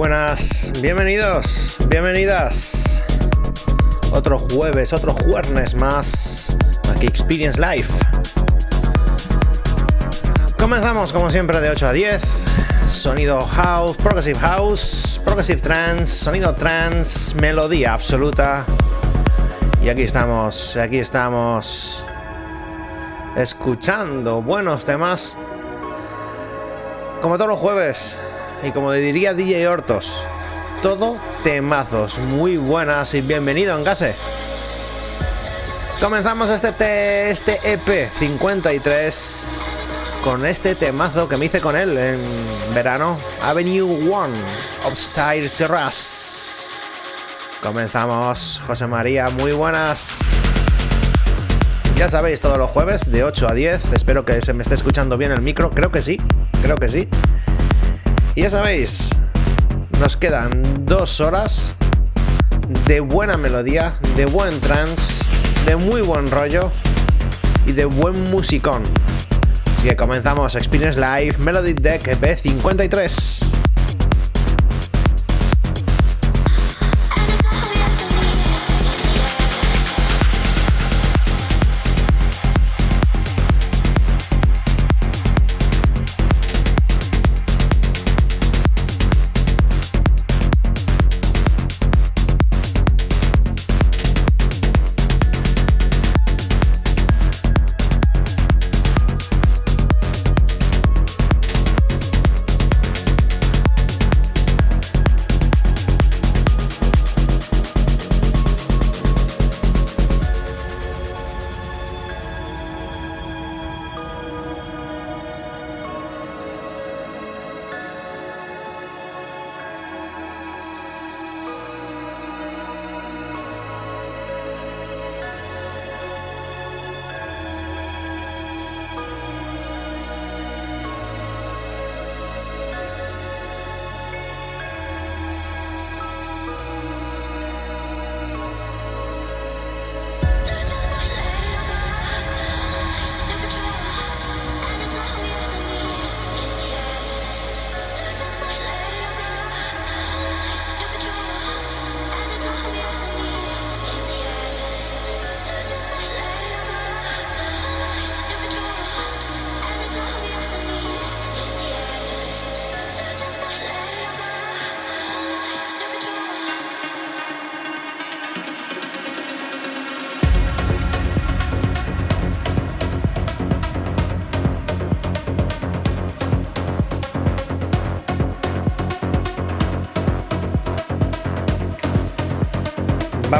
Buenas. Bienvenidos, bienvenidas. Otro jueves, otro jueves más. Aquí Experience Life. Comenzamos como siempre de 8 a 10. Sonido house, progressive house, progressive trance, sonido trance, melodía absoluta. Y aquí estamos, aquí estamos escuchando buenos temas. Como todos los jueves, y como diría DJ Hortos, todo temazos, muy buenas y bienvenido en Gase. Comenzamos este, te, este EP 53 con este temazo que me hice con él en verano, Avenue One, Upstairs Terrace. Comenzamos, José María, muy buenas. Ya sabéis, todos los jueves de 8 a 10, espero que se me esté escuchando bien el micro, creo que sí, creo que sí. Y ya sabéis, nos quedan dos horas de buena melodía, de buen trance, de muy buen rollo y de buen musicón. Así que comenzamos Experience Live Melody Deck B53.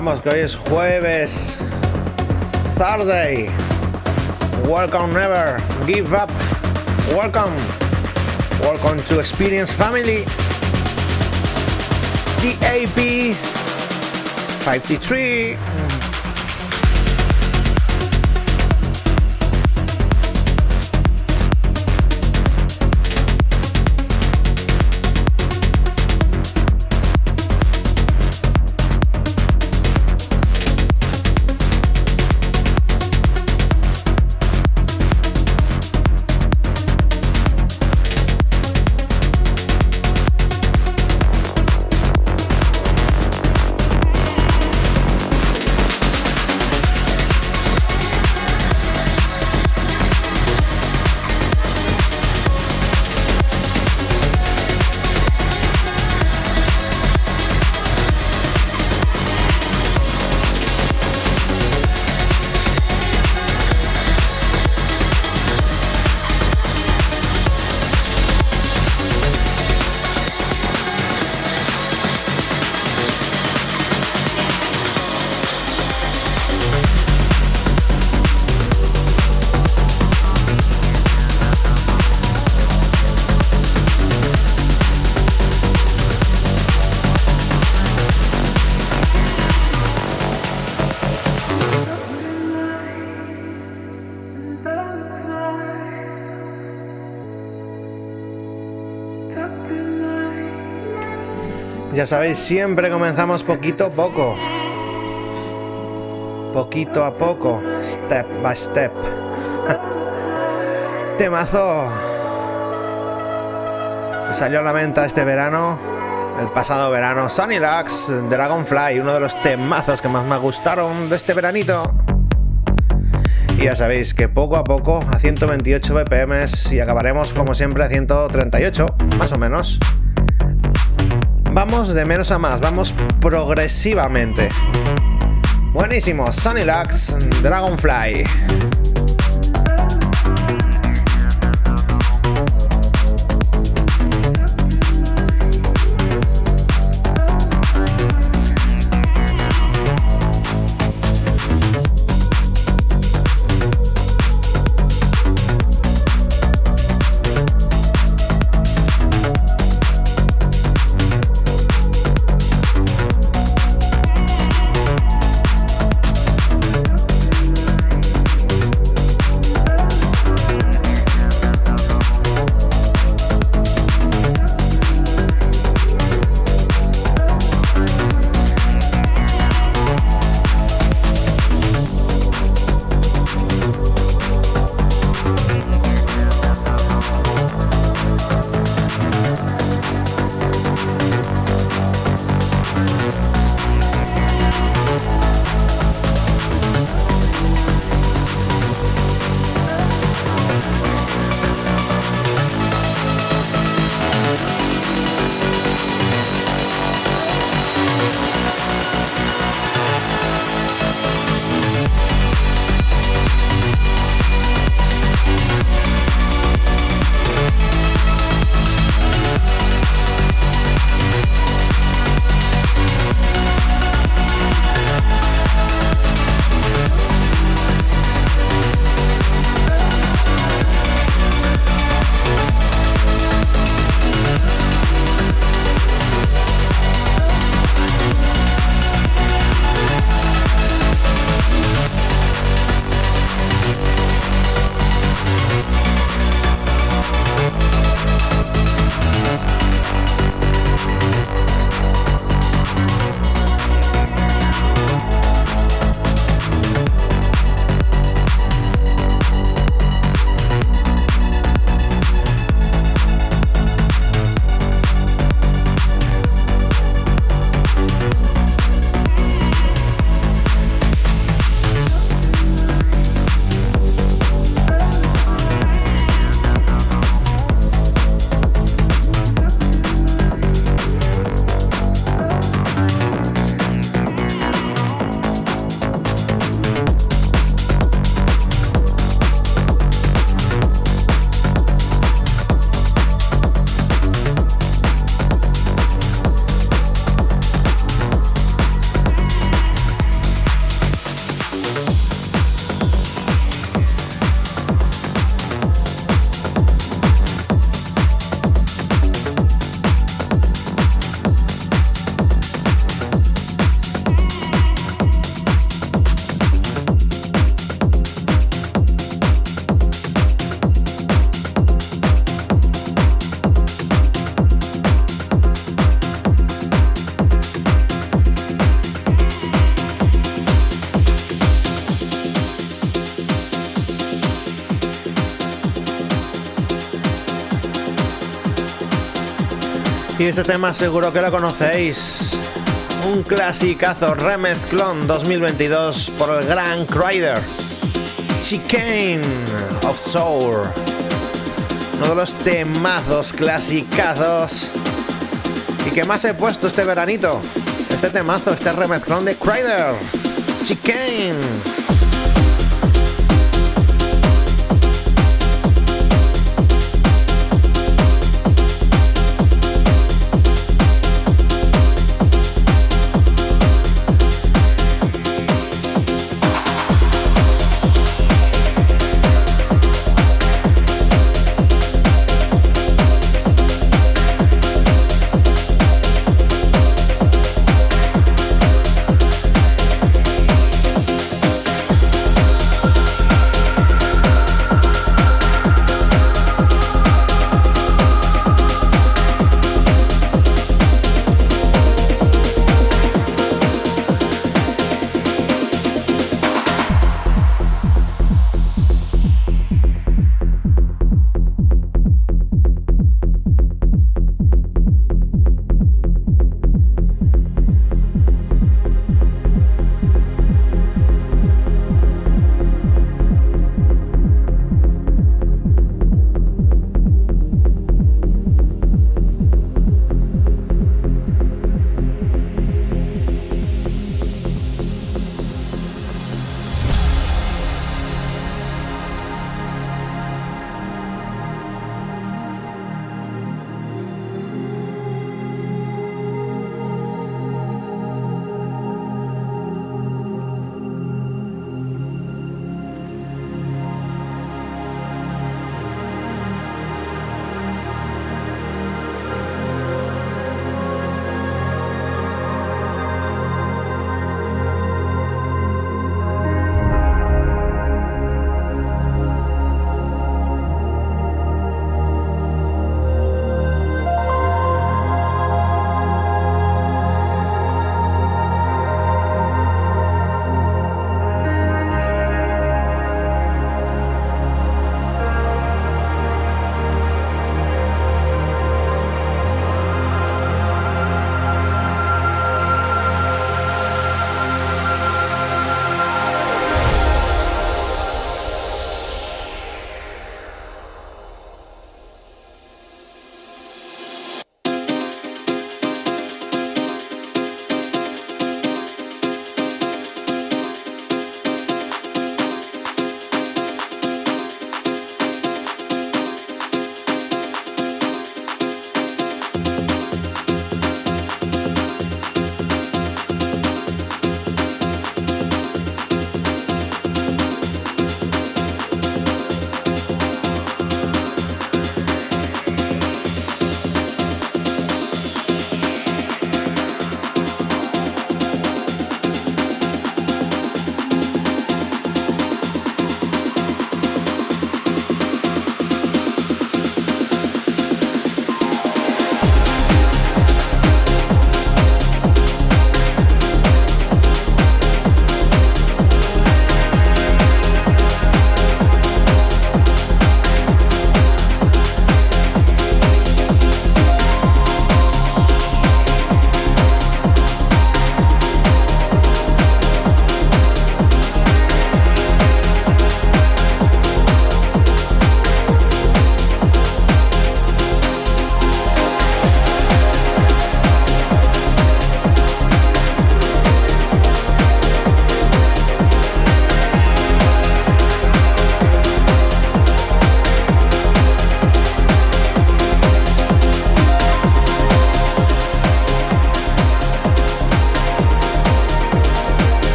recordamos que hoy es jueves. Thursday. Welcome never. Give up. Welcome. Welcome to Experience Family. DAP 53. Ya sabéis, siempre comenzamos poquito a poco. Poquito a poco, step by step. Temazo. Salió a la venta este verano, el pasado verano, Sunny Lux, Dragonfly, uno de los temazos que más me gustaron de este veranito. Y ya sabéis que poco a poco, a 128 BPM y acabaremos como siempre a 138, más o menos. Vamos de menos a más, vamos progresivamente. Buenísimo, Sunny Lux, Dragonfly. Y este tema seguro que lo conocéis. Un clasicazo remezclón 2022 por el gran Crider. Chicane of Soul. Uno de los temazos clasicazos. Y que más he puesto este veranito. Este temazo, este remezclón de Crider. Chicane.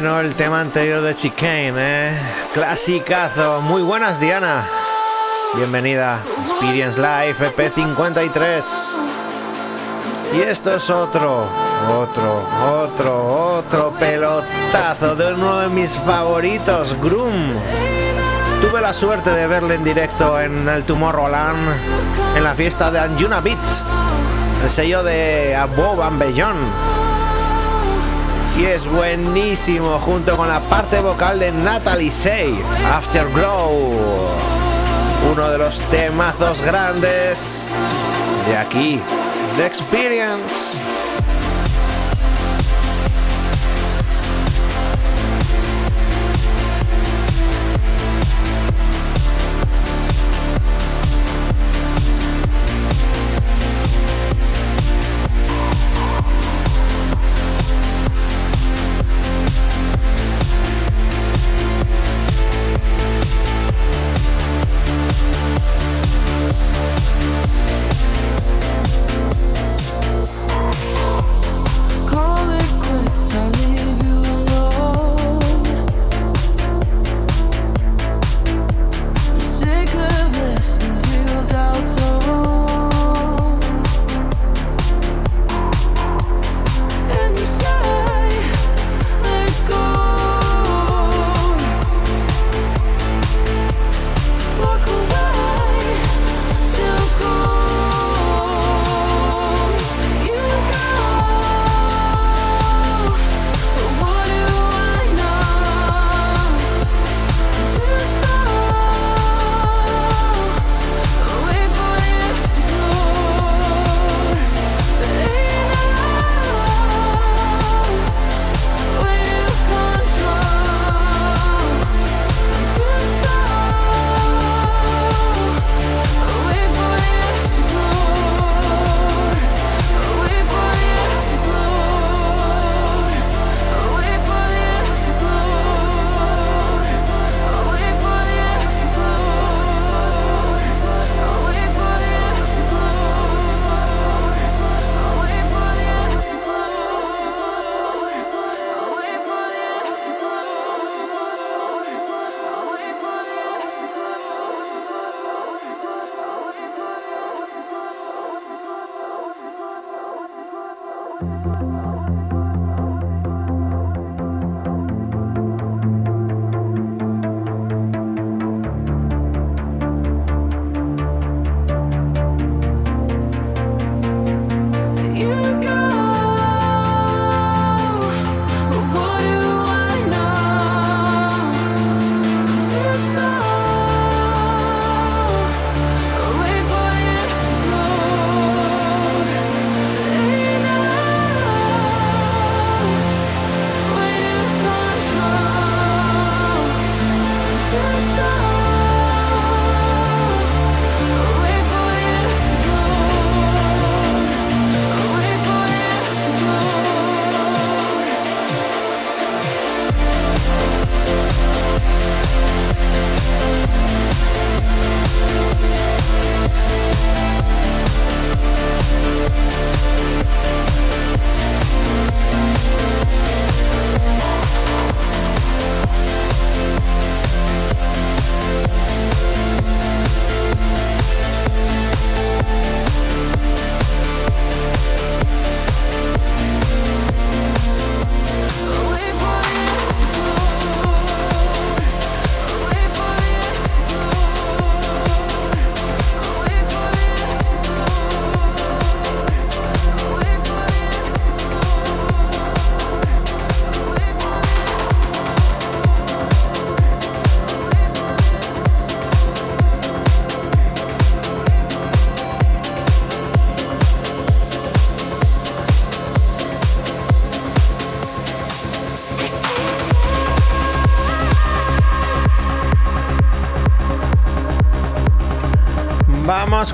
Bueno el tema anterior de Chicane, ¿eh? Clasicazo. Muy buenas, Diana. Bienvenida. Experience Live EP53. Y esto es otro, otro, otro, otro pelotazo de uno de mis favoritos, Groom. Tuve la suerte de verle en directo en el Tomorrowland, en la fiesta de Anjuna Beats, el sello de Above Beyond y es buenísimo junto con la parte vocal de Natalie Say, Afterglow. Uno de los temazos grandes de aquí, The Experience.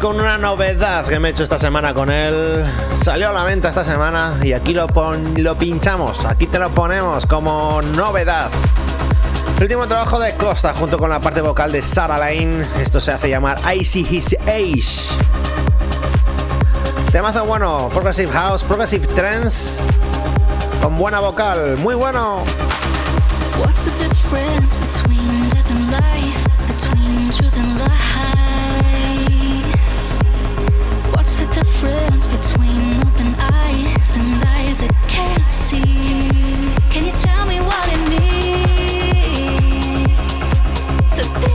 Con una novedad que me he hecho esta semana con él. Salió a la venta esta semana y aquí lo, lo pinchamos, aquí te lo ponemos como novedad. El último trabajo de Costa junto con la parte vocal de Sarah Lane. Esto se hace llamar I See His Age. Temazo bueno, Progressive House, Progressive Trends. con buena vocal, muy bueno. Can you tell me what it means? To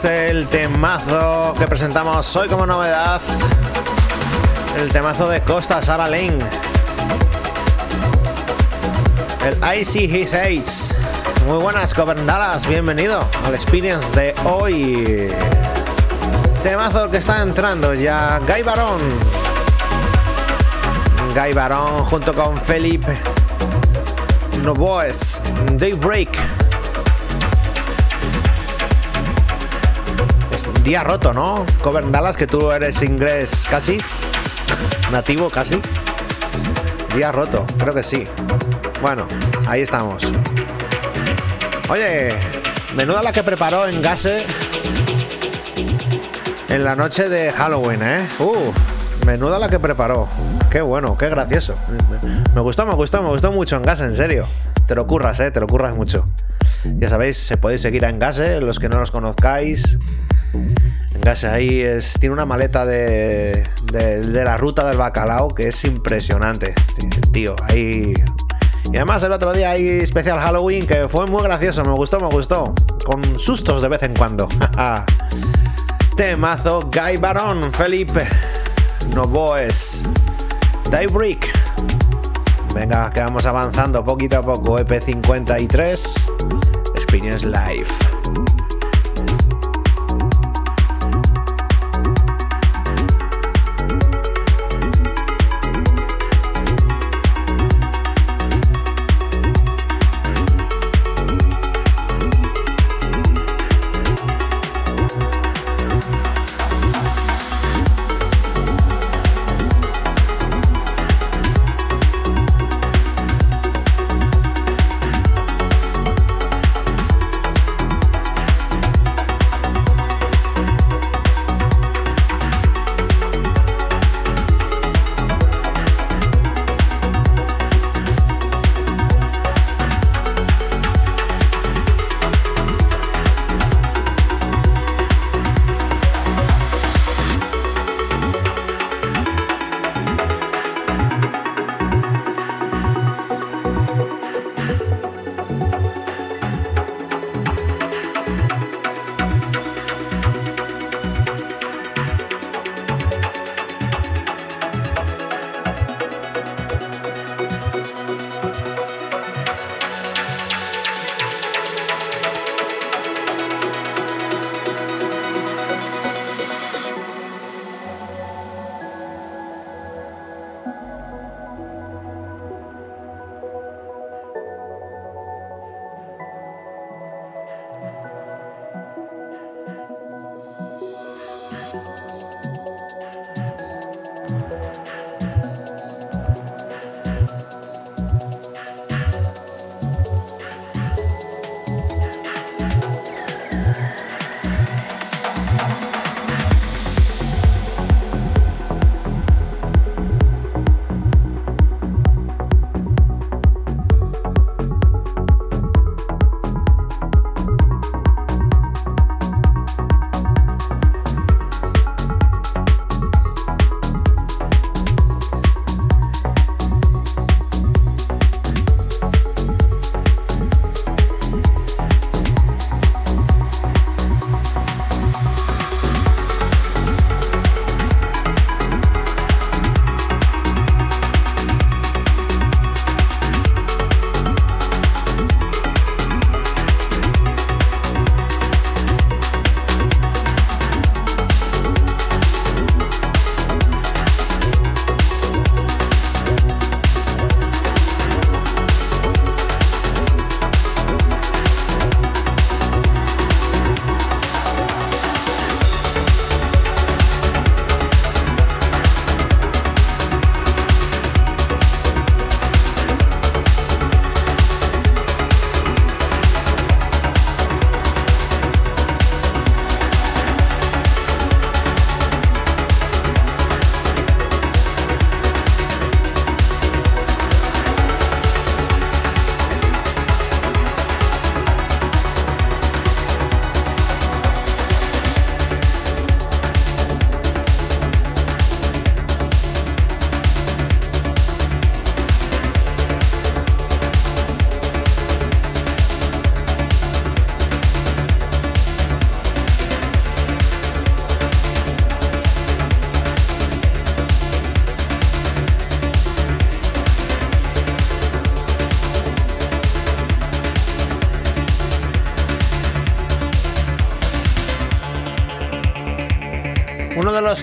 este el temazo que presentamos hoy como novedad. El temazo de Costa, Sara Lane. El I See His. Muy buenas, Coven Dallas. Bienvenido al Experience de hoy. Temazo que está entrando ya. Guy Barón. Guy Barón junto con Felipe Novoes. Daybreak. Día roto, ¿no? Coven Dallas, que tú eres inglés casi. Nativo casi. Día roto, creo que sí. Bueno, ahí estamos. Oye, menuda la que preparó en Gase en la noche de Halloween, ¿eh? Uh, menuda la que preparó. Qué bueno, qué gracioso. Me gustó, me gustó, me gustó mucho en Gase, en serio. Te lo curras, ¿eh? Te lo curras mucho. Ya sabéis, se podéis seguir en Gase, los que no los conozcáis. En Gase ahí es, tiene una maleta de, de, la ruta del bacalao que es impresionante. Tío, ahí y además el otro día hay especial Halloween que fue muy gracioso, me gustó, me gustó. Con sustos de vez en cuando. Temazo Guy Barón, Felipe Novoes, Daybreak. Venga, que vamos avanzando poquito a poco. EP53, Experience Live.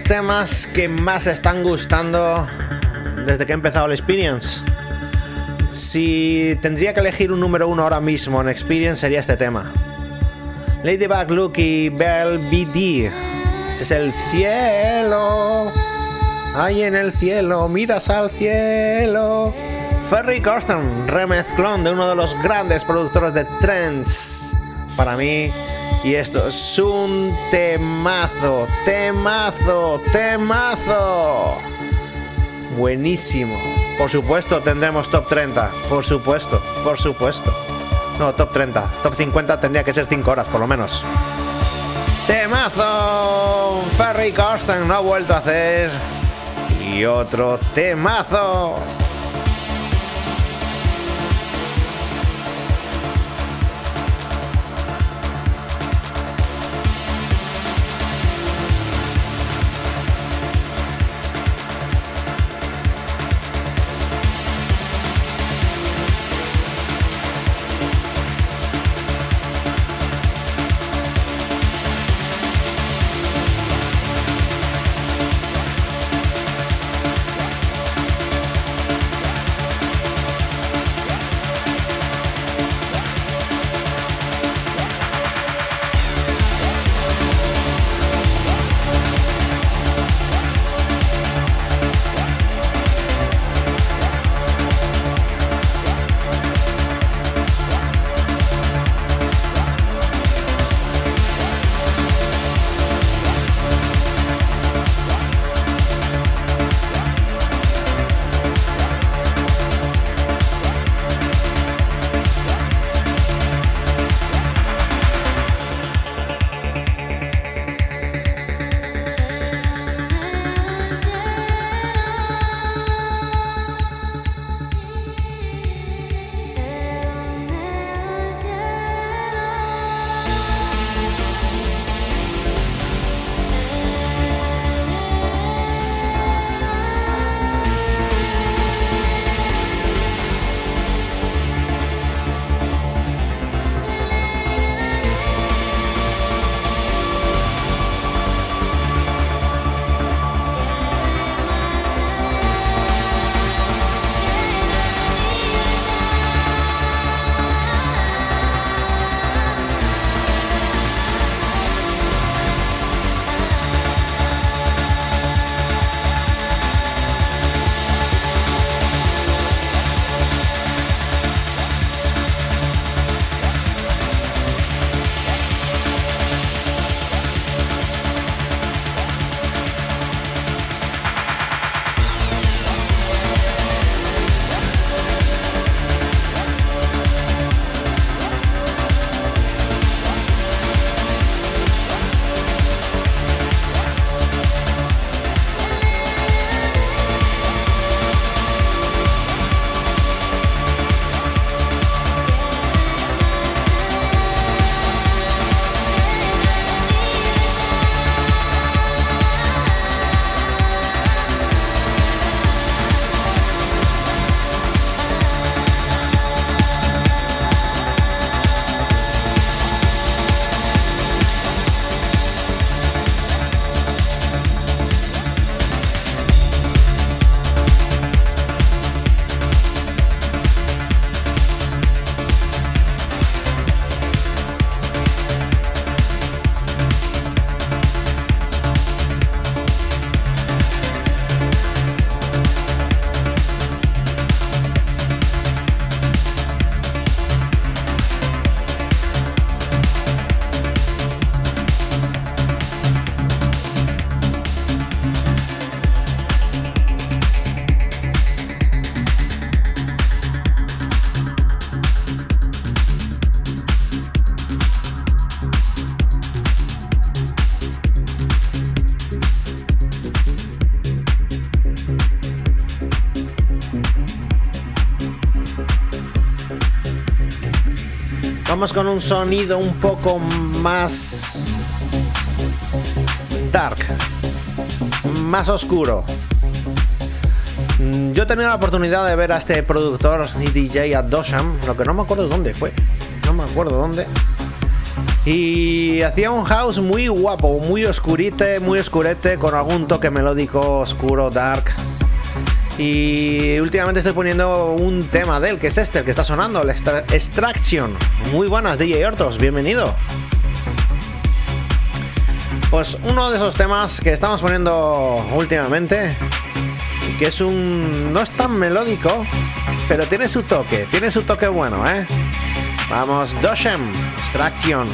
Temas que más están gustando desde que he empezado el Experience. Si tendría que elegir un número uno ahora mismo en Experience sería este tema. Ladybug Luke y Bell BD. Este es el cielo. Ahí en el cielo, miras al cielo. Ferry Corsten, remezclón de uno de los grandes productores de trends. Para mí, y esto es un temazo, temazo, temazo. Buenísimo. Por supuesto tendremos top 30. Por supuesto, por supuesto. No, top 30. Top 50 tendría que ser 5 horas por lo menos. Temazo. Ferry Corsten no ha vuelto a hacer. Y otro temazo. Vamos con un sonido un poco más dark, más oscuro. Yo he tenido la oportunidad de ver a este productor y DJ Adosham, lo que no me acuerdo dónde fue, no me acuerdo dónde. Y hacía un house muy guapo, muy oscurite, muy oscurete, con algún toque melódico oscuro, dark. Y últimamente estoy poniendo un tema de él, que es este, el que está sonando, el Extraction. Muy buenas, DJ Hortos, bienvenido. Pues uno de esos temas que estamos poniendo últimamente, que es un... no es tan melódico, pero tiene su toque, tiene su toque bueno, ¿eh? Vamos, Doshem, Extraction.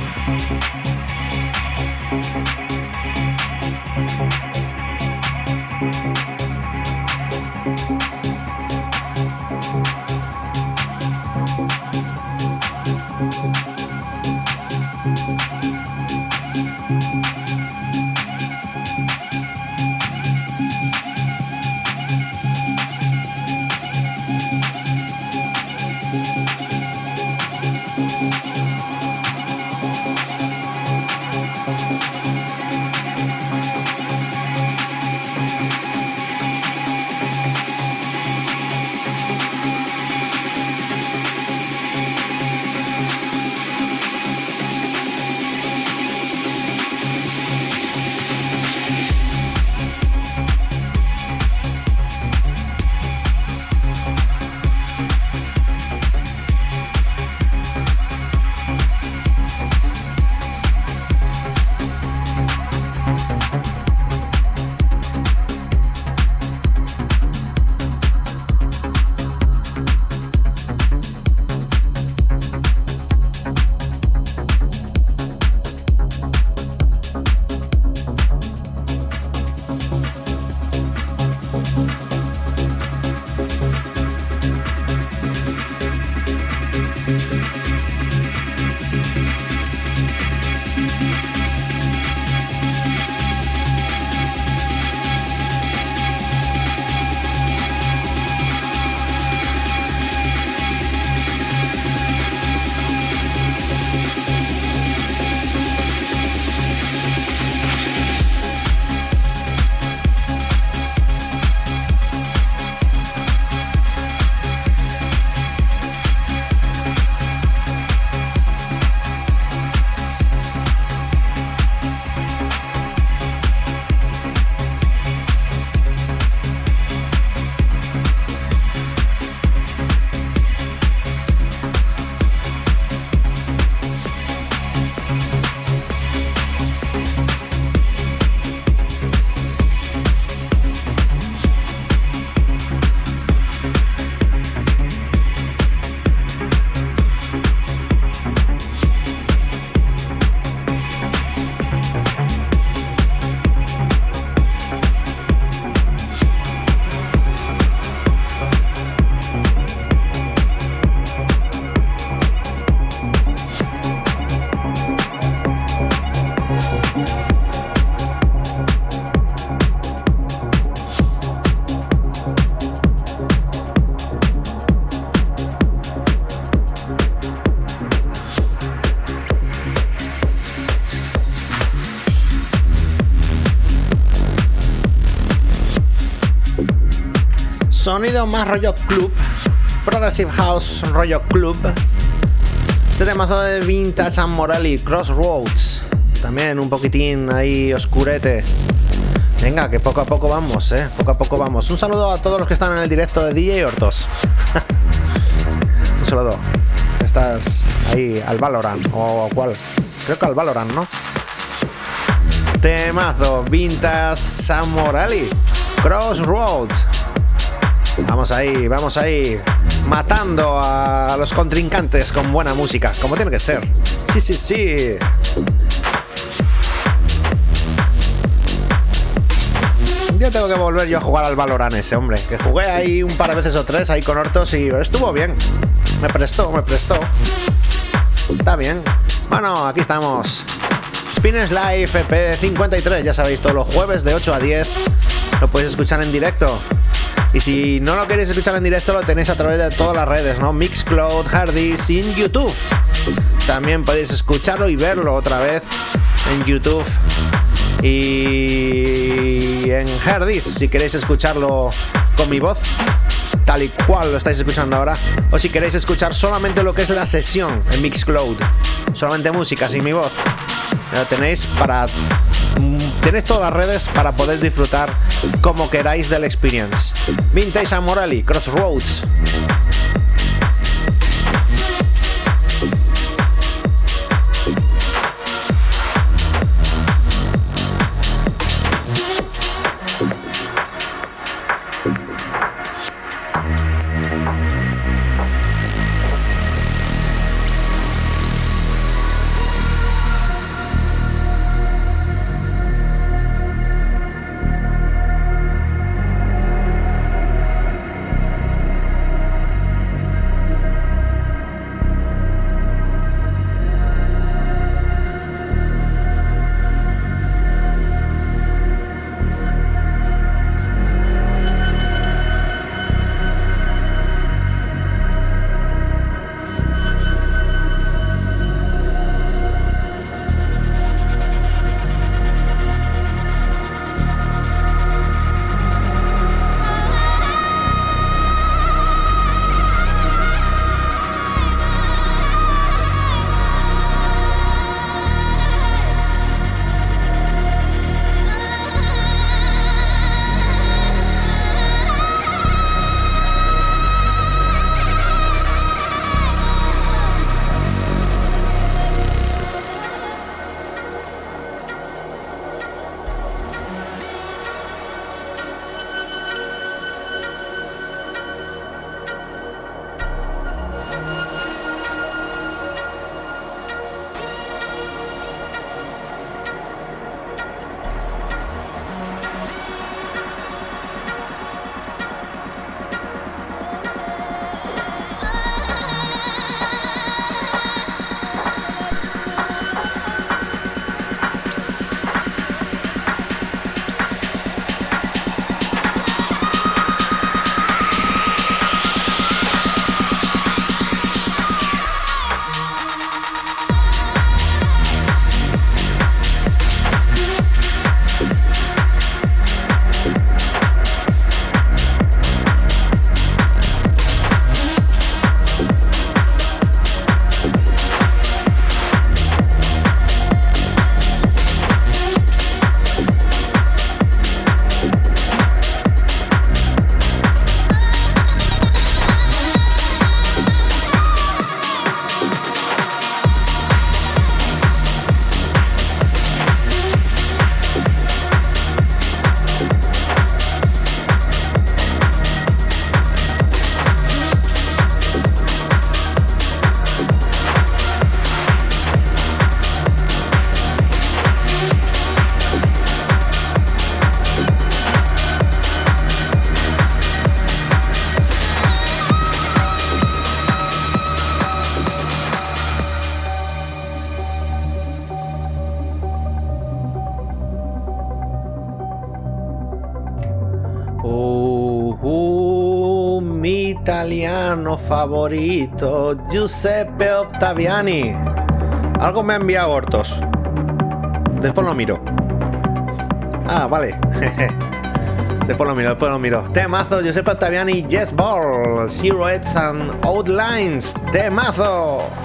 Sonido más rollo club, Progressive House rollo club. Este temazo de Vintage and Morelli, Crossroads. También un poquitín ahí oscurete. Venga, que poco a poco vamos, eh. Poco a poco vamos. Un saludo a todos los que están en el directo de DJ Hortos. un saludo. Estás ahí al Valorant. ¿O cuál? Creo que al Valorant, ¿no? Temazo, Vintage and Morelli. Crossroads. Vamos ahí, vamos ahí. Matando a los contrincantes con buena música, como tiene que ser. Sí, sí, sí. Yo tengo que volver yo a jugar al Valorant ese, hombre. Que jugué ahí un par de veces o tres ahí con Hortos y estuvo bien. Me prestó, me prestó. Está bien. Bueno, aquí estamos. Spines Live EP53, ya sabéis, todos los jueves de 8 a 10 lo podéis escuchar en directo. Y si no lo queréis escuchar en directo, lo tenéis a través de todas las redes, ¿no? Mixcloud, Hardys y en YouTube. También podéis escucharlo y verlo otra vez en YouTube y en Hardys si queréis escucharlo con mi voz. tal y cual lo estáis escuchando ahora, o si queréis escuchar solamente lo que es la sesión en Mixcloud, solamente música sin mi voz, lo tenéis para tenéis todas las redes para poder disfrutar como queráis del experience. Vintage Amorelli, Crossroads. Favorito, Giuseppe Ottaviani. Algo me ha enviado Hortos. Después lo miro. Ah, vale. después lo miro, después lo miro. Temazo, Giuseppe Ottaviani, Yes Ball, Zero Heads and Outlines. Temazo.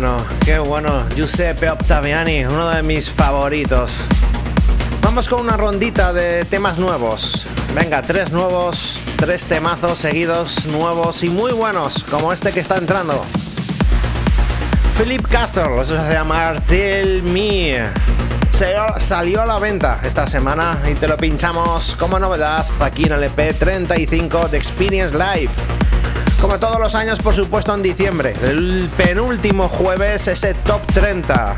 Bueno, qué bueno. Giuseppe Octaviani, uno de mis favoritos. Vamos con una rondita de temas nuevos. Venga, tres nuevos, tres temazos seguidos, nuevos y muy buenos, como este que está entrando. Philip Castle, eso se hace llamar Tell Me. salió a la venta esta semana y te lo pinchamos como novedad aquí en el EP 35 de Experience Live. Como todos los años, por supuesto, en diciembre. El penúltimo jueves, ese top 30.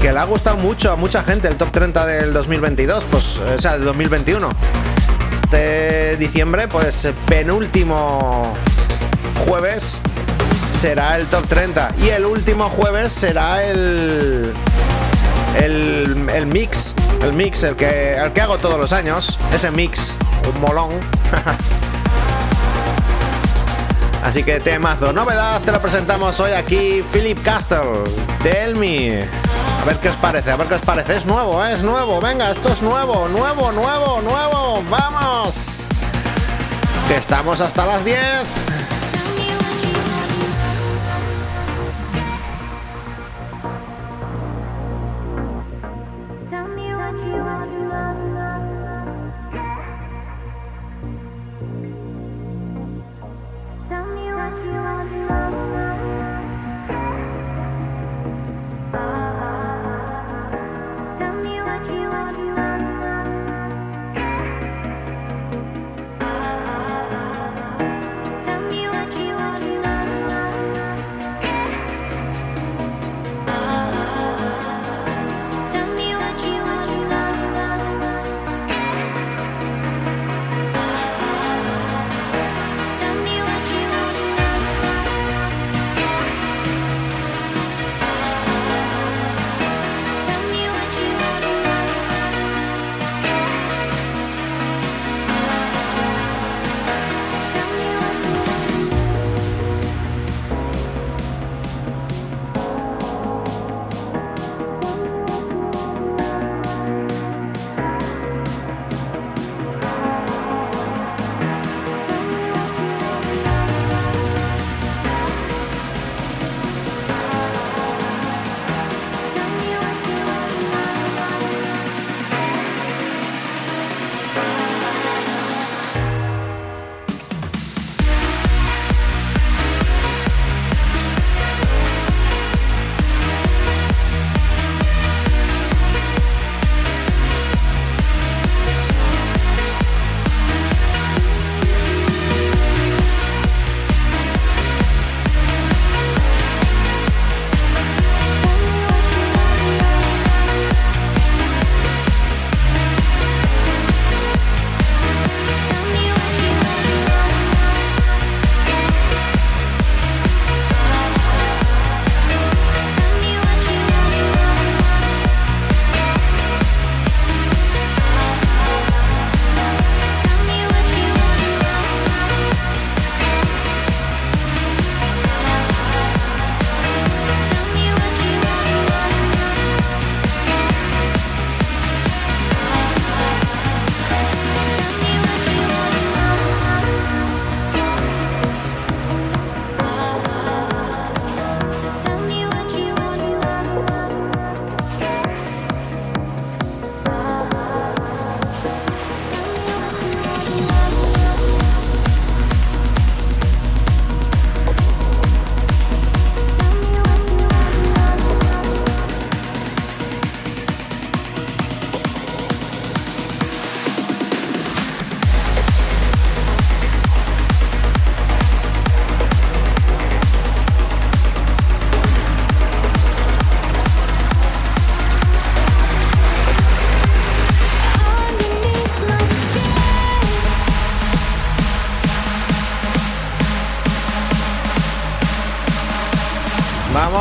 Que le ha gustado mucho a mucha gente el top 30 del 2022, pues, o sea, del 2021. Este diciembre, pues, penúltimo jueves será el top 30. Y el último jueves será el. El, el mix. El mix, el que, el que hago todos los años. Ese mix, un molón. Así que temazo, novedad, te lo presentamos hoy aquí, Philip Castle, Tell Me. A ver qué os parece, a ver qué os parece. Es nuevo, ¿eh? es nuevo, venga, esto es nuevo, nuevo, nuevo, nuevo, vamos. Que estamos hasta las 10.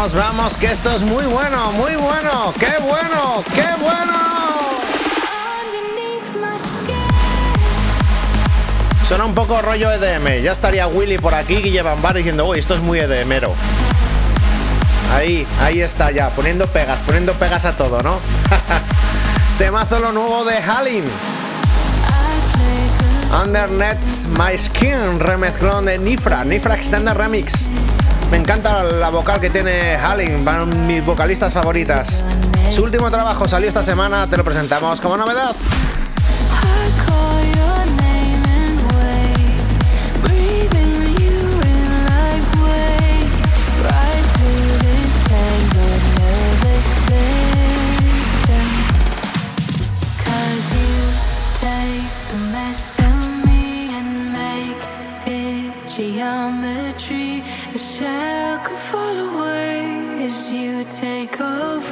Vamos, que esto es muy bueno, muy bueno, qué bueno, qué bueno. Suena un poco rollo EDM. Ya estaría Willy por aquí, Guille Bar diciendo, uy, esto es muy EDMero. Ahí, ahí está ya, poniendo pegas, poniendo pegas a todo, ¿no? Temazo lo nuevo de Halim. Undernets My Skin, remezclón de Nifra, Nifra Extended Remix. Me encanta la vocal que tiene Halling, van mis vocalistas favoritas. Su último trabajo salió esta semana, te lo presentamos como novedad. echo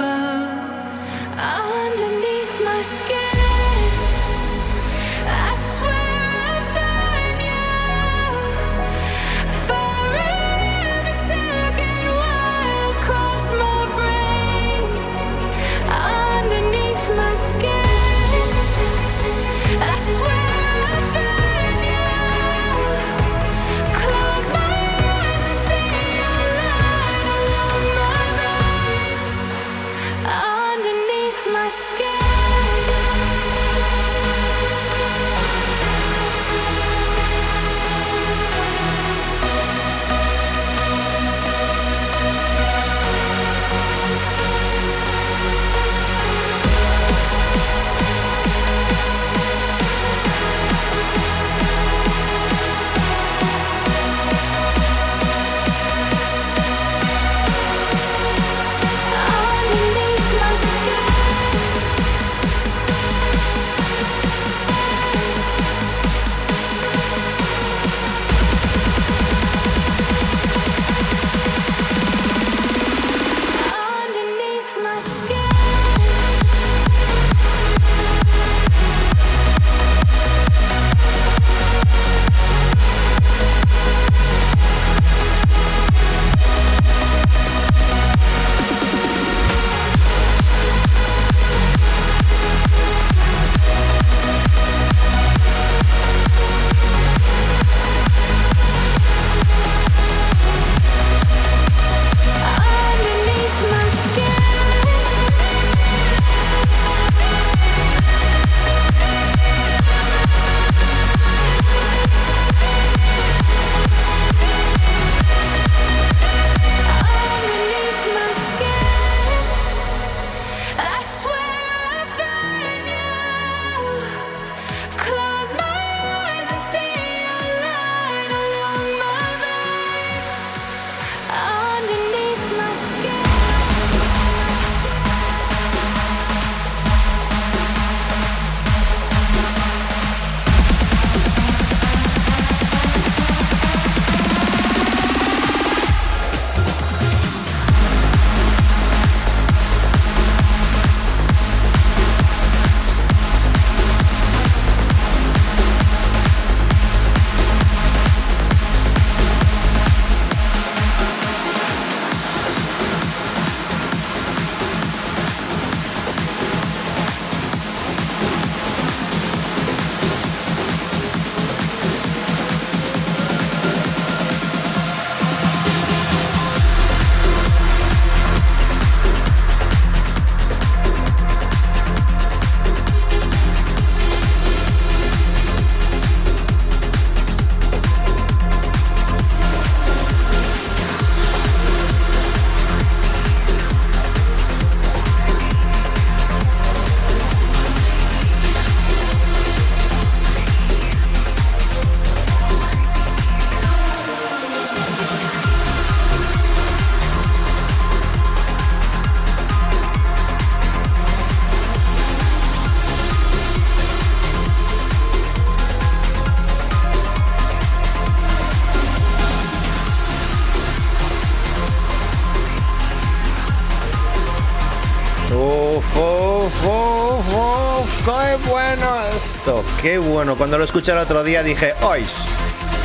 Qué bueno. Cuando lo escuché el otro día dije, ¡ay!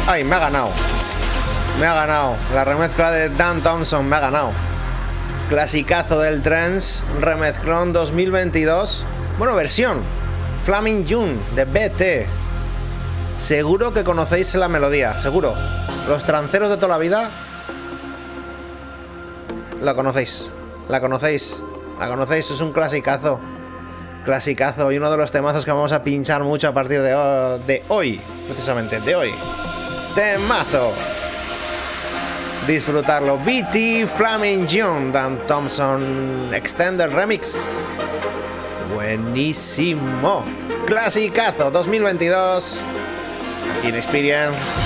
¡Ay! Me ha ganado. Me ha ganado. La remezcla de Dan Thompson me ha ganado. Clasicazo del trance, remezclón 2022. Bueno, versión. Flaming June de BT. Seguro que conocéis la melodía, seguro. Los tranceros de toda la vida. La conocéis. La conocéis. La conocéis, es un clasicazo clasicazo y uno de los temazos que vamos a pinchar mucho a partir de, de hoy, precisamente, de hoy. Temazo. disfrutarlo. BT Flaming John, Dan Thompson Extended Remix. Buenísimo. Clasicazo 2022. Aquí.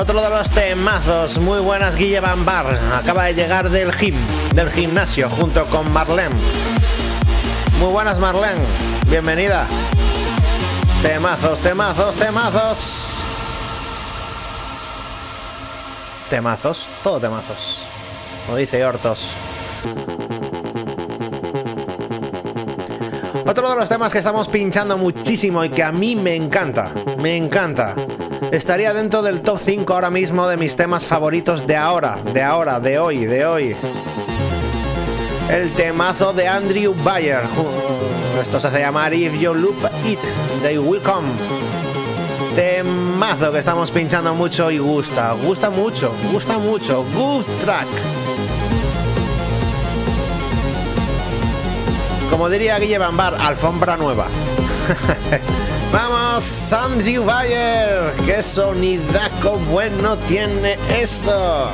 Otro de los temazos, muy buenas Guille Bambar. Acaba de llegar del gym, del gimnasio, junto con Marlene. Muy buenas Marlene, bienvenida. Temazos, temazos, temazos. Temazos, todo temazos. Como dice Hortos. Otro de los temas que estamos pinchando muchísimo y que a mí me encanta, me encanta, estaría dentro del top 5 ahora mismo de mis temas favoritos de ahora, de ahora, de hoy, de hoy. El temazo de Andrew Bayer. Esto se hace llamar If You Loop It, They Will Come. Temazo que estamos pinchando mucho y gusta, gusta mucho, gusta mucho. Good track. Como diría Guille Bambar, alfombra nueva. Vamos, Andrew Bayer. Qué sonidaco bueno tiene esto.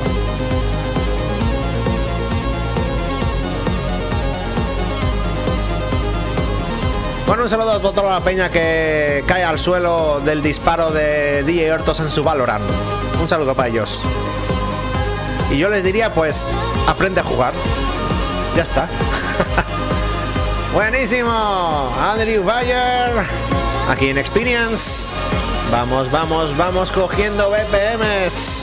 Bueno, un saludo a toda la peña que cae al suelo del disparo de DJ Hortos en su Valorant. Un saludo para ellos. Y yo les diría, pues, aprende a jugar. Ya está. Buenísimo. Andrew Bayer. Aquí en Experience. Vamos, vamos, vamos cogiendo BPMs.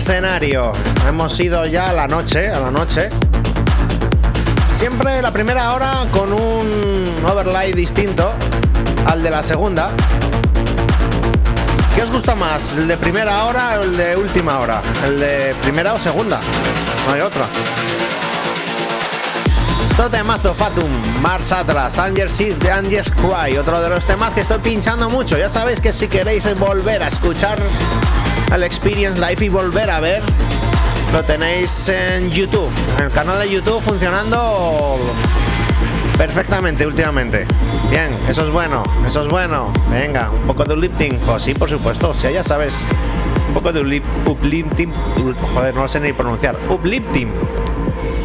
Escenario. Hemos ido ya a la noche, a la noche. Siempre la primera hora con un overlay distinto al de la segunda. ¿Qué os gusta más? ¿El de primera hora o el de última hora? ¿El de primera o segunda? No hay otra. Esto temazo Fatum, Mars Atlas, Anger Seed Angers Cry, otro de los temas que estoy pinchando mucho. Ya sabéis que si queréis volver a escuchar al Experience Live y volver a ver, lo tenéis en YouTube, en el canal de YouTube funcionando perfectamente últimamente. Bien, eso es bueno, eso es bueno. Venga, un poco de uplifting, pues sí, por supuesto, si ya sabes, un poco de uplif- uplifting, joder, no lo sé ni pronunciar, uplifting.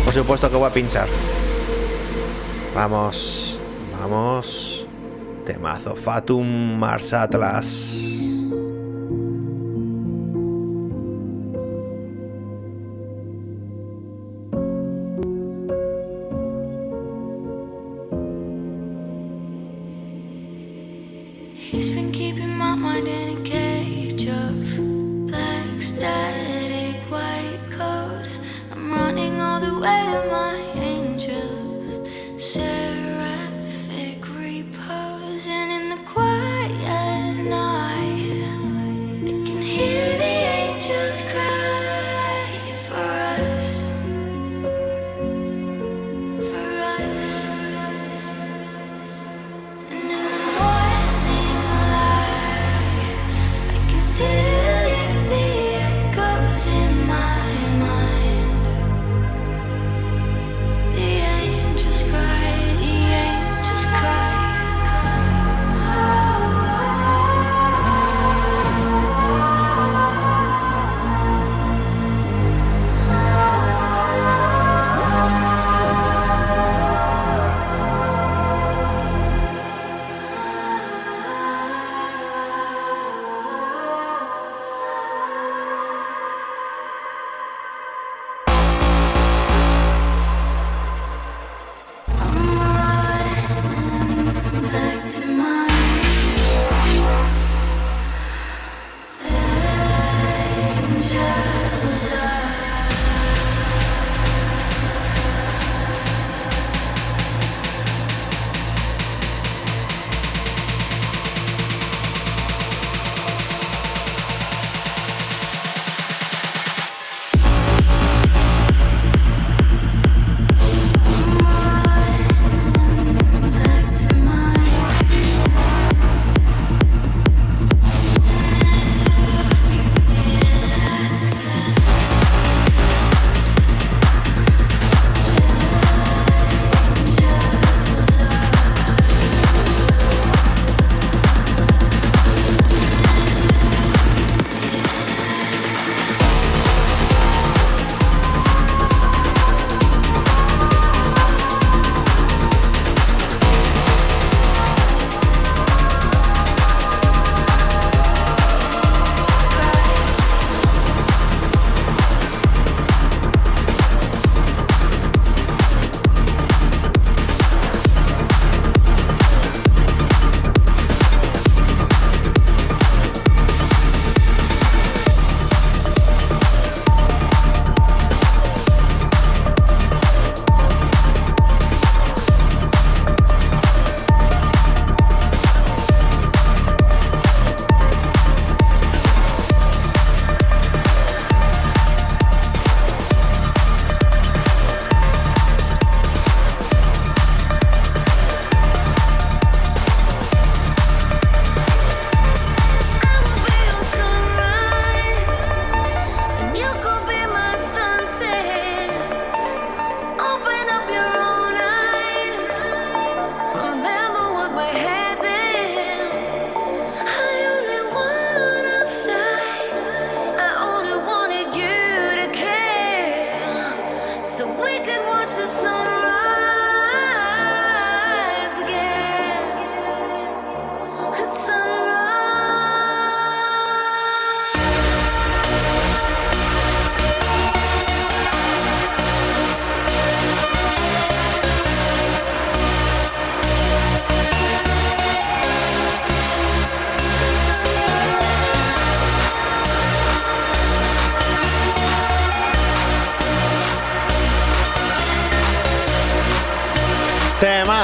Por supuesto que voy a pinchar. Vamos, vamos. Temazo Fatum Mars Atlas.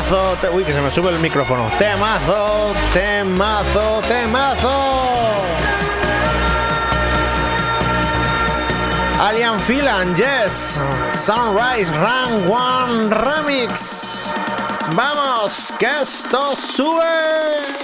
Temazo. te- Uy, que se me sube el micrófono. Temazo, temazo, temazo. Alien Phelan, yes. Sunrise Run One Remix. Vamos, que esto sube.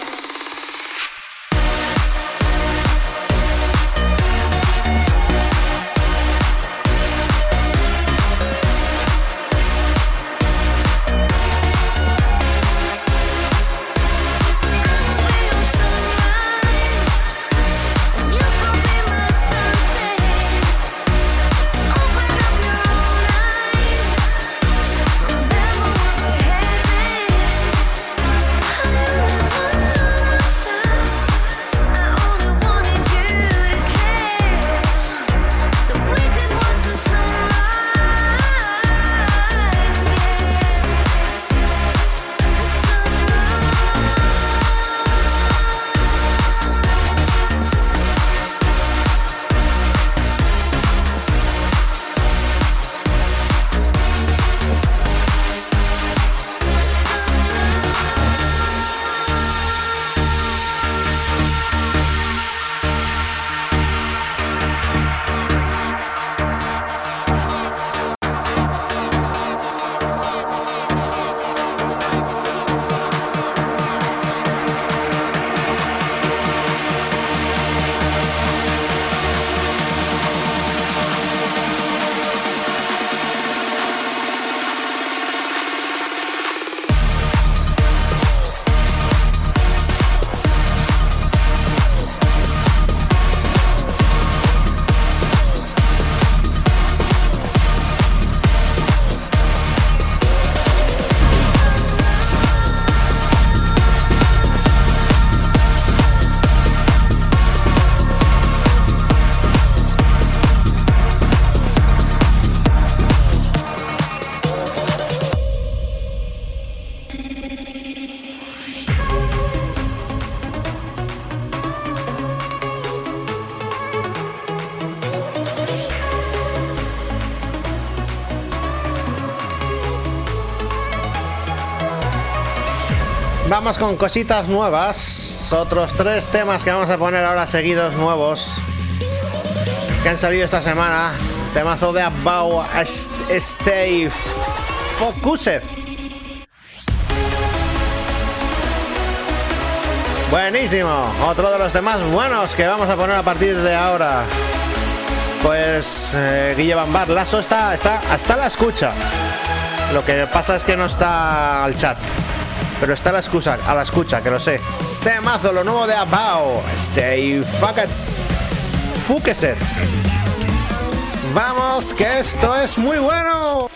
Con cositas nuevas. Otros tres temas que vamos a poner ahora seguidos nuevos. Que han salido esta semana. Temazo de About Stay Focused. Buenísimo. Otro de los temas buenos que vamos a poner a partir de ahora. Pues eh, Guille Bambar, Lasso está, está hasta la escucha. Lo que pasa es que no está al chat. Pero está la escucha, a la escucha, que lo sé. Temazo, lo nuevo de Abao. Stay focus. Focused. Vamos, que esto es muy bueno.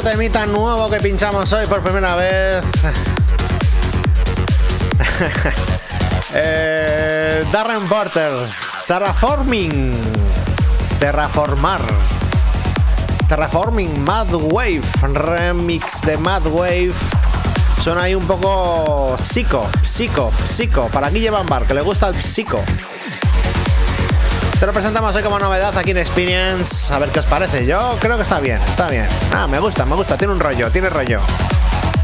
Temita nuevo que pinchamos hoy por primera vez. eh, Darren Porter, Terraforming, Terraformar. Terraforming Mad Wave, remix de Mad Wave. Suena ahí un poco psico, psico, psico. Para Guille Bar, que le gusta el psico. Te lo presentamos hoy como novedad aquí en Experience. A ver qué os parece. Yo creo que está bien, está bien. Ah, me gusta, me gusta. Tiene un rollo, tiene rollo.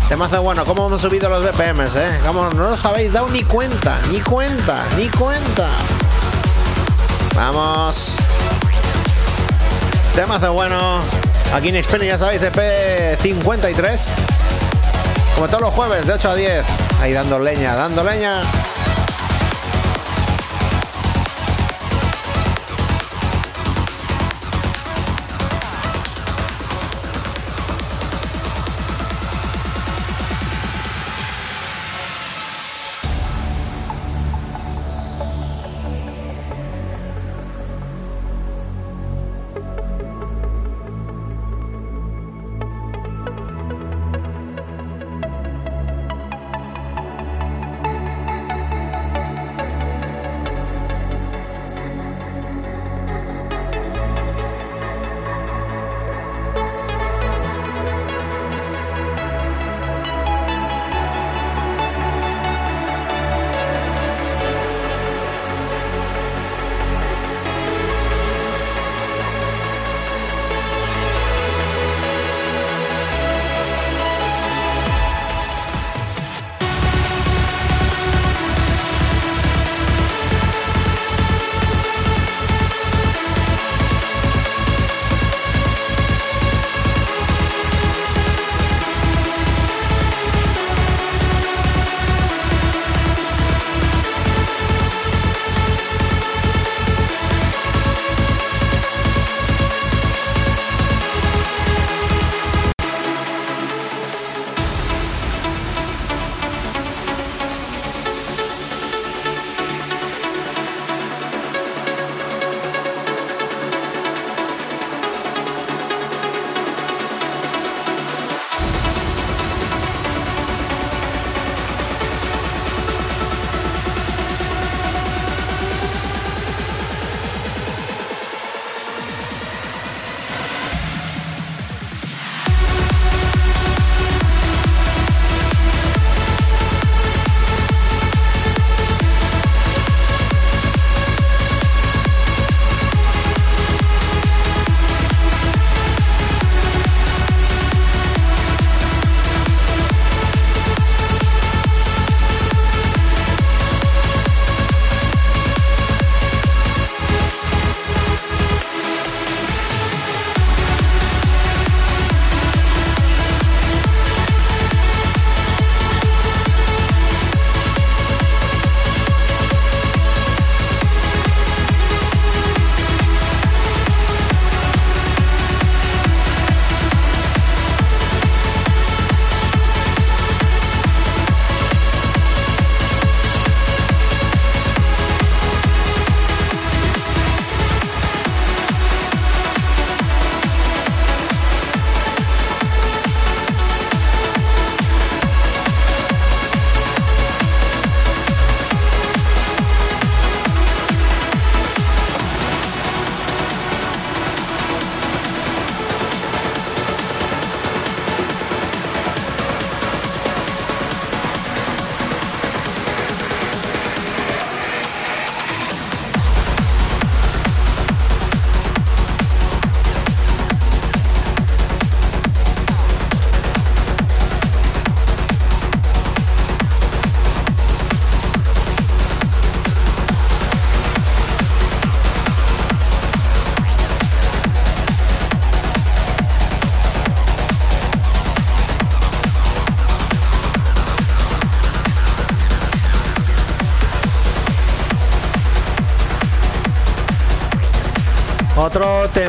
Temazo bueno, ¿cómo hemos subido los BPMs, eh? Como no os habéis dado ni cuenta, ni cuenta, ni cuenta. Vamos. Temazo bueno. Aquí en Experience, ya sabéis, EP53. Como todos los jueves, de 8 a 10. Ahí dando leña, dando leña.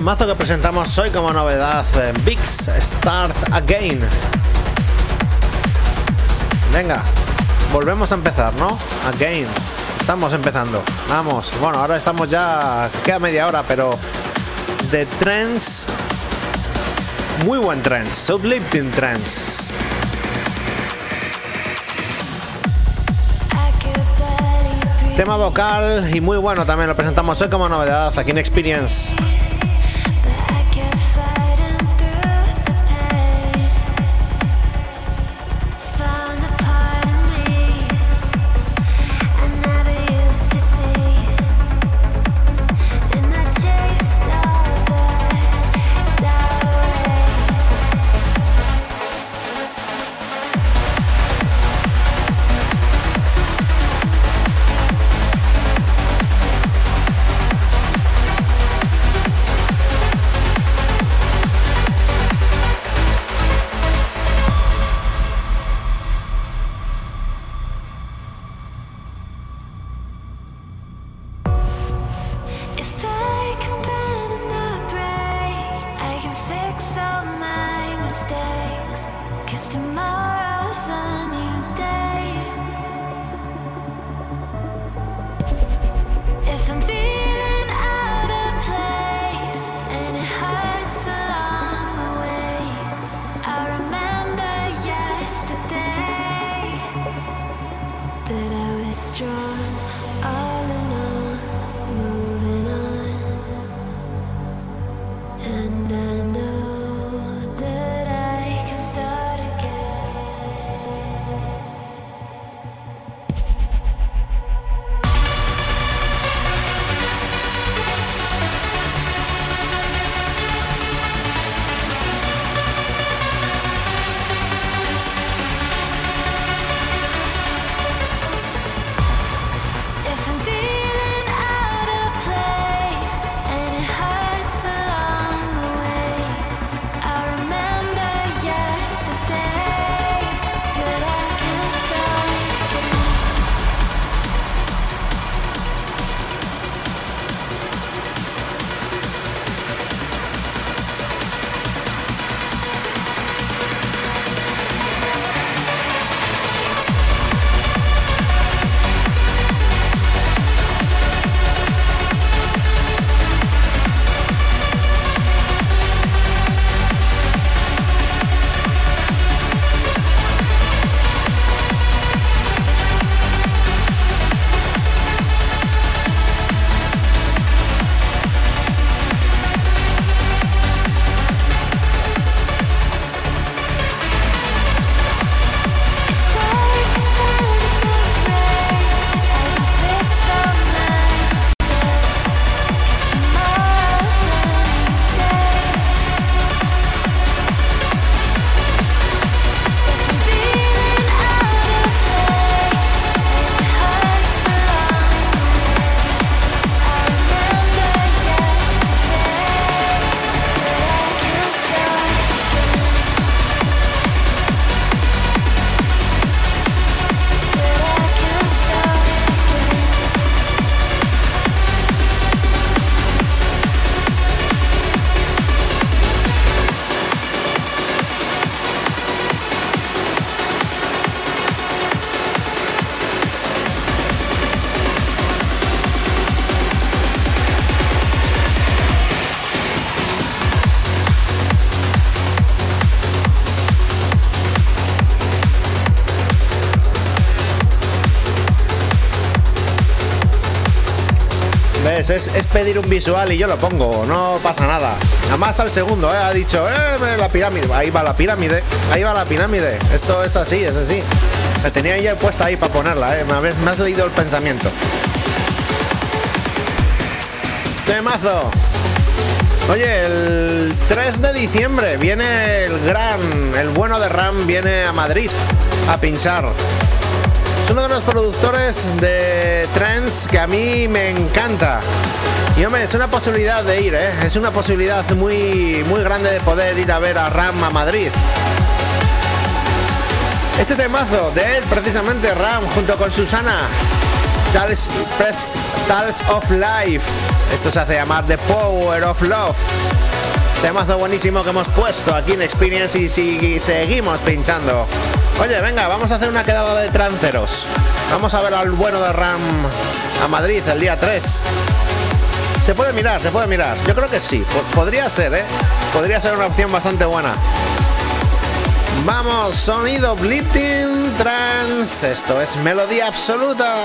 Temazo que presentamos hoy como novedad, eh, Start Again. Venga, volvemos a empezar, ¿no? Again. Estamos empezando. Vamos. Bueno, ahora estamos ya. Queda media hora, pero. The Trends. Muy buen trance, Uplifting Trance. Tema vocal y muy bueno también lo presentamos hoy como novedad aquí en Experience. Es, pedir un visual y yo lo pongo, no pasa nada. Nada más al segundo, ¿eh? ha dicho, eh, la pirámide, ahí va la pirámide, ahí va la pirámide. Esto es así, es así. Me tenía ya puesta ahí para ponerla, ¿eh? me, has leído el pensamiento. Temazo. Oye, el 3 de diciembre viene el gran, el bueno de Ram viene a Madrid a pinchar uno de los productores de trance que a mí me encanta. Y hombre, es una posibilidad de ir, ¿eh? es una posibilidad muy, muy grande de poder ir a ver a Ram a Madrid. Este temazo de él, precisamente Ram, junto con Susana, Tales, Tales of Life. Esto se hace llamar The Power of Love. Temazo buenísimo que hemos puesto aquí en Experience y, y seguimos pinchando. Oye, venga, vamos a hacer una quedada de tranceros. Vamos a ver al bueno de Ram a Madrid el día 3. Se puede mirar, se puede mirar. Yo creo que sí. podría ser, ¿eh? Podría ser una opción bastante buena. Vamos, sonido Blifting Trans. Esto es melodía absoluta.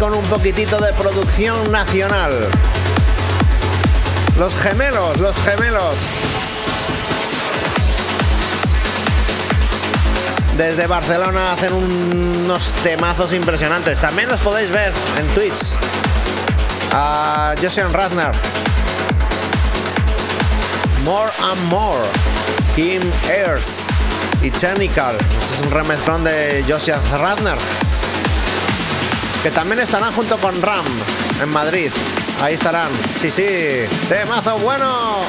Con un poquitito de producción nacional. Los gemelos, los gemelos. Desde Barcelona hacen unos temazos impresionantes. También los podéis ver en Twitch. A Josian Radner. More and More. Kim Ayers y Technical. es un remezclón de Josian Radner que también estarán junto con Ram en Madrid. Ahí estarán. Sí, sí. Temazo bueno.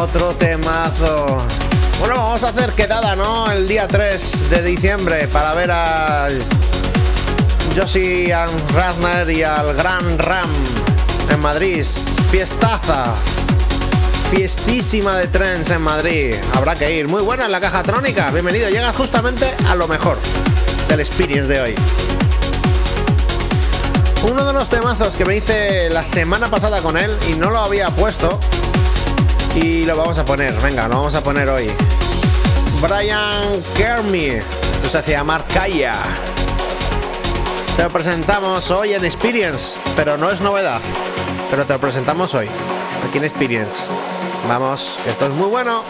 Otro temazo. Bueno, vamos a hacer quedada, ¿no? El día 3 de diciembre para ver a Josie Radner y al Gran Ram en Madrid. Fiestaza. Fiestísima de trens en Madrid. Habrá que ir. Muy buena en la caja trónica. Bienvenido. Llega justamente a lo mejor del experience de hoy. Uno de los temazos que me hice la semana pasada con él y no lo había puesto y lo vamos a poner, venga, lo vamos a poner hoy. Brian Kermy, esto se hacía Marcaya. Te lo presentamos hoy en Experience, pero no es novedad. Pero te lo presentamos hoy, aquí en Experience. Vamos, esto es muy bueno.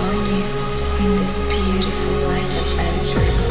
Join you in this beautiful life adventure.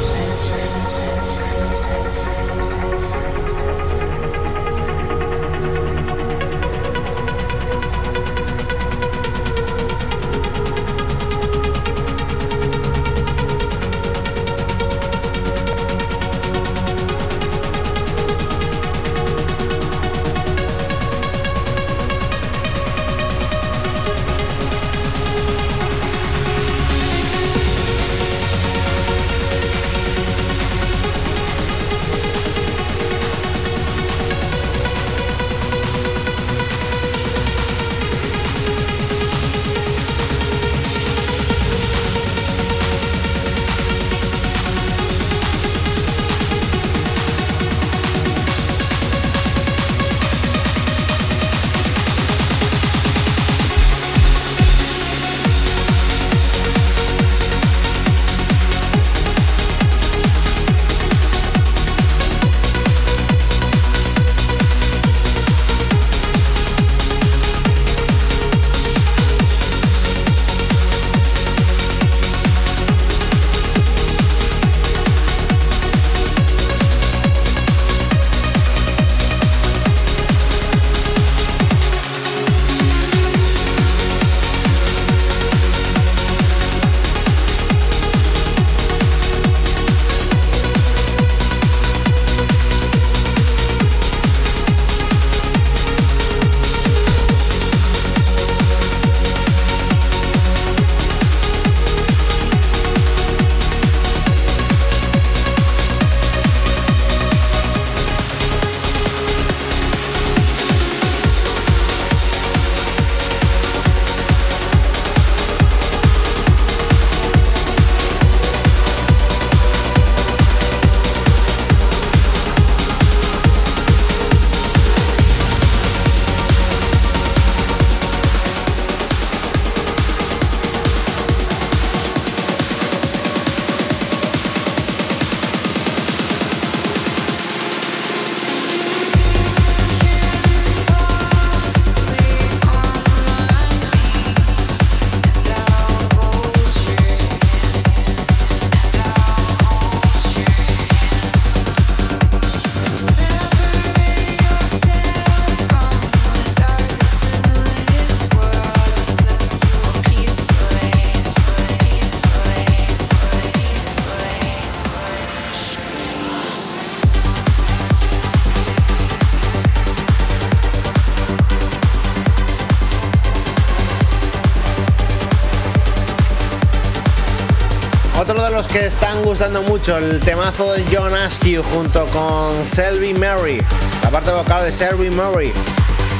Que están gustando mucho el temazo de John Askew junto con Selby Murray, la parte vocal de Selby Murray.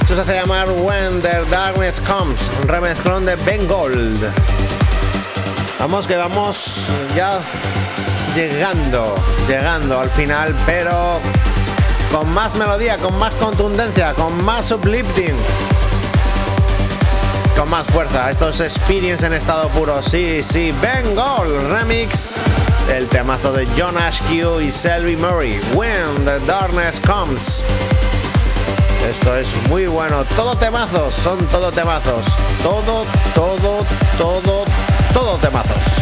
Esto se hace llamar When the Darkness Comes, un remezclón de Ben Gold. Vamos que vamos ya llegando, llegando al final, pero con más melodía, con más contundencia, con más uplifting con más fuerza. Estos Experience en estado puro. Sí, sí. Bengal Remix. El temazo de John Ashkew y Selby Murray. When the Darkness Comes. Esto es muy bueno. Todo temazos. Son todo temazos. Todo, todo, todo, todo temazos.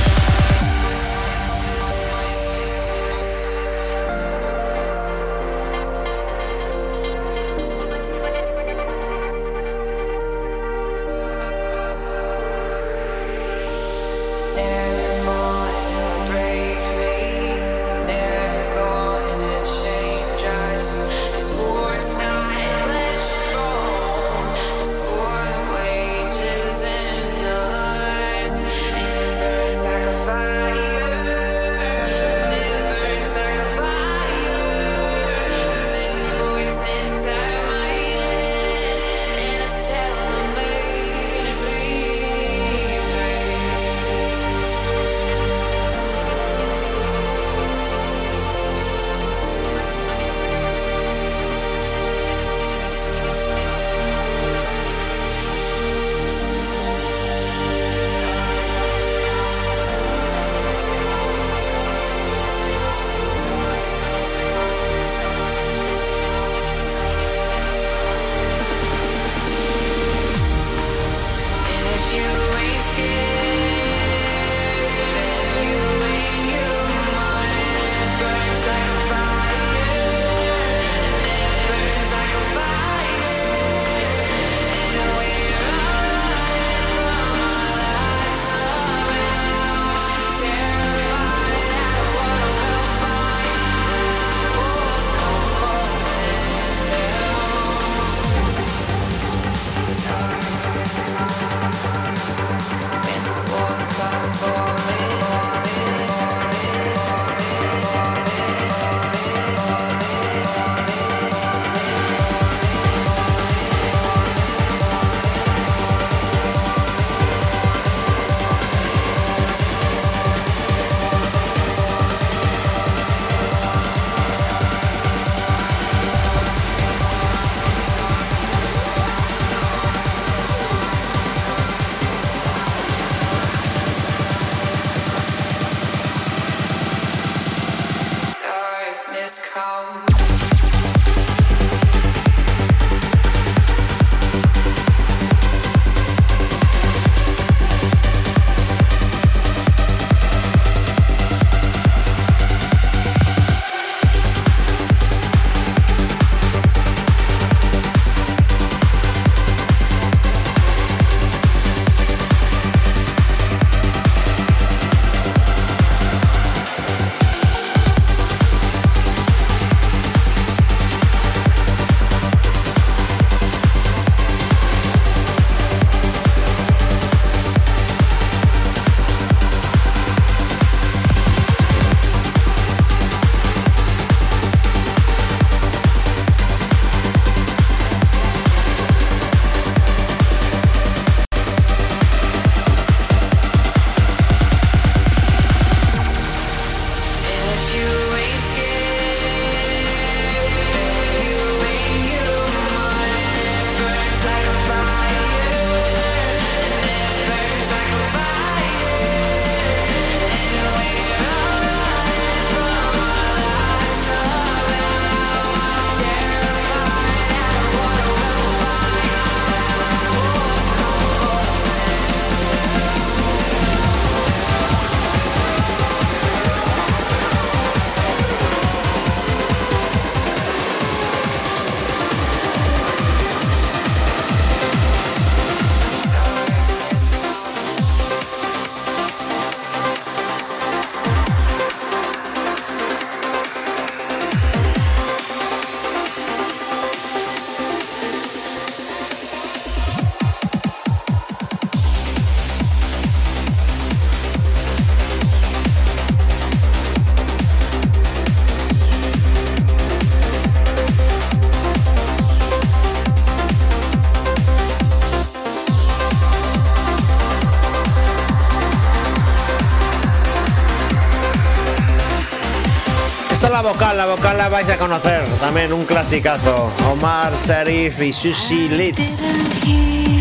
Vocal, la vocal la vais a conocer. También un clasicazo. Omar Sharif y Sushi Litz.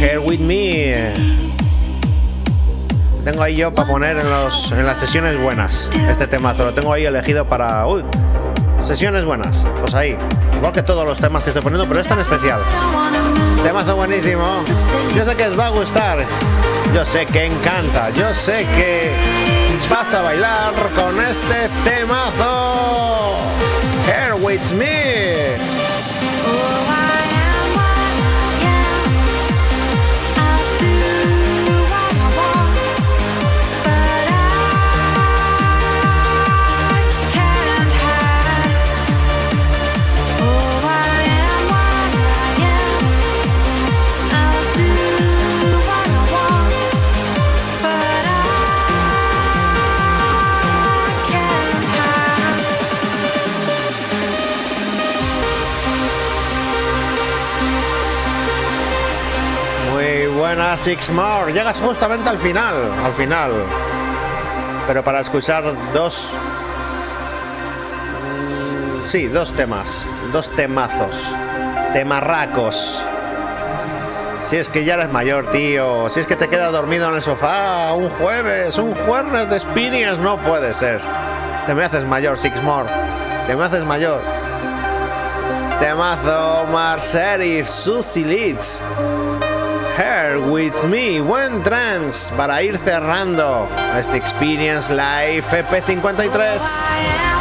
Here with me. Tengo ahí yo para poner en, los, en las sesiones buenas. Este temazo lo tengo ahí elegido para. Uy, sesiones buenas. Pues ahí. Igual que todos los temas que estoy poniendo, pero es tan especial. Temazo buenísimo. Yo sé que os va a gustar. Yo sé que encanta. Yo sé que vas a bailar con este temazo. Here with me. Six More. Llegas justamente al final, al final. Pero para escuchar dos Sí, dos temas, dos temazos, temarracos. Si es que ya eres mayor, tío. Si es que te quedas dormido en el sofá un jueves, un jueves de Spinias, no puede ser. Te me haces mayor, Sixmore. Te me haces mayor. Temazo, Marcerif, Susie Leeds. Here with me, buen trance para ir cerrando este Experience Live EP53.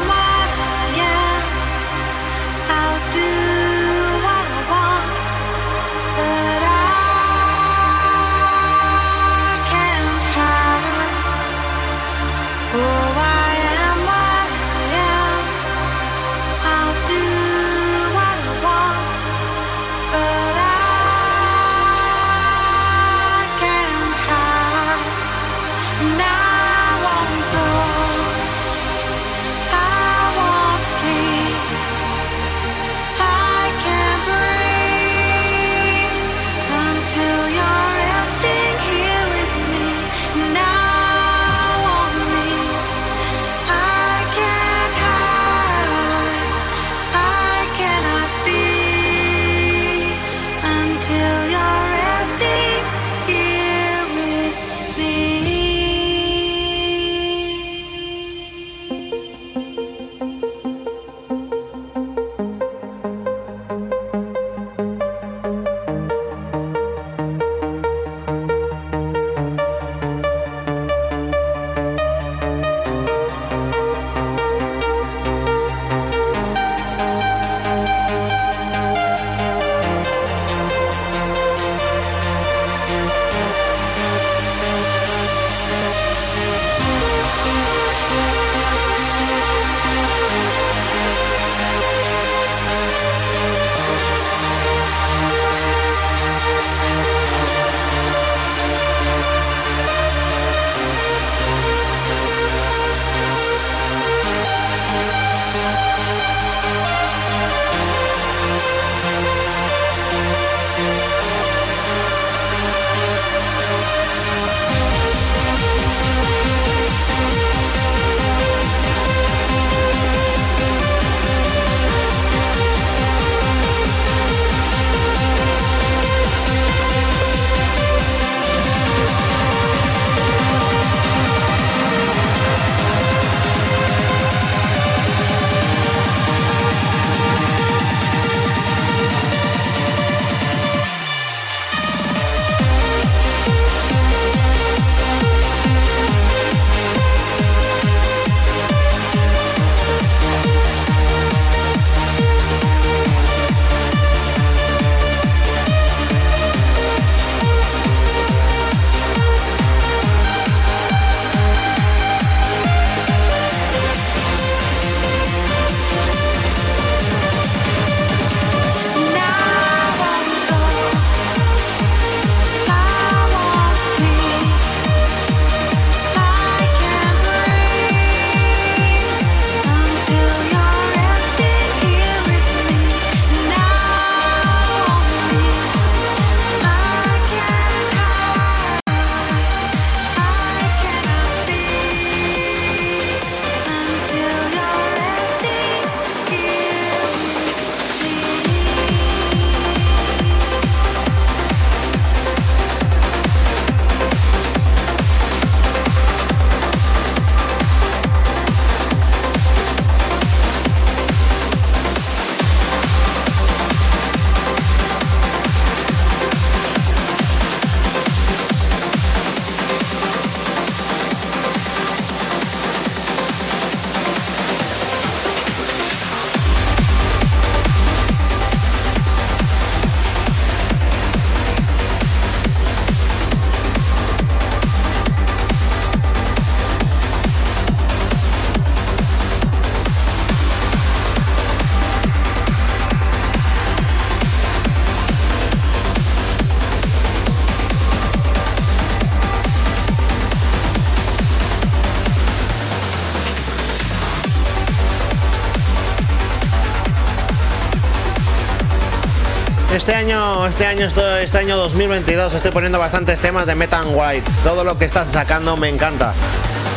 Este año, este año, este año 2022 estoy poniendo bastantes temas de Metan White. Todo lo que estás sacando me encanta.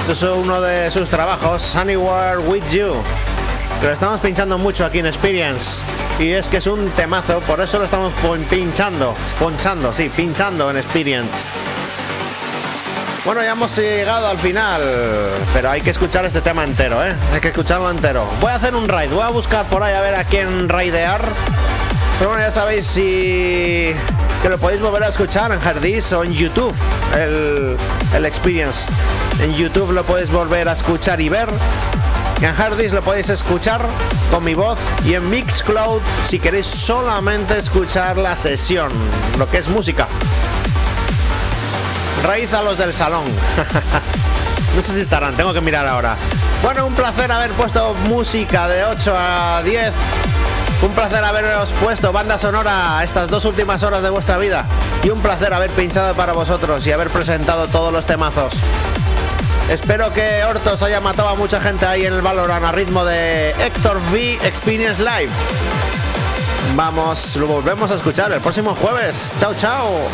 Esto es uno de sus trabajos, Anywhere With You. Que lo estamos pinchando mucho aquí en Experience. Y es que es un temazo, por eso lo estamos pinchando. Ponchando, sí, pinchando en Experience. Bueno, ya hemos llegado al final, pero hay que escuchar este tema entero, ¿eh? Hay que escucharlo entero. Voy a hacer un raid, voy a buscar por ahí a ver a quién raidear. Pero bueno, ya sabéis si que lo podéis volver a escuchar en Hardis o en YouTube, el, el Experience. En YouTube lo podéis volver a escuchar y ver. En Hardis lo podéis escuchar con mi voz y en Mixcloud si queréis solamente escuchar la sesión, lo que es música. Raíz a los del salón. no sé si estarán, tengo que mirar ahora. Bueno, un placer haber puesto música de 8 a 10. Un placer haberos puesto banda sonora a estas dos últimas horas de vuestra vida. Y un placer haber pinchado para vosotros y haber presentado todos los temazos. Espero que Hortos haya matado a mucha gente ahí en el Valorant a ritmo de Héctor V Experience Live. Vamos, lo volvemos a escuchar el próximo jueves. Chao, chao.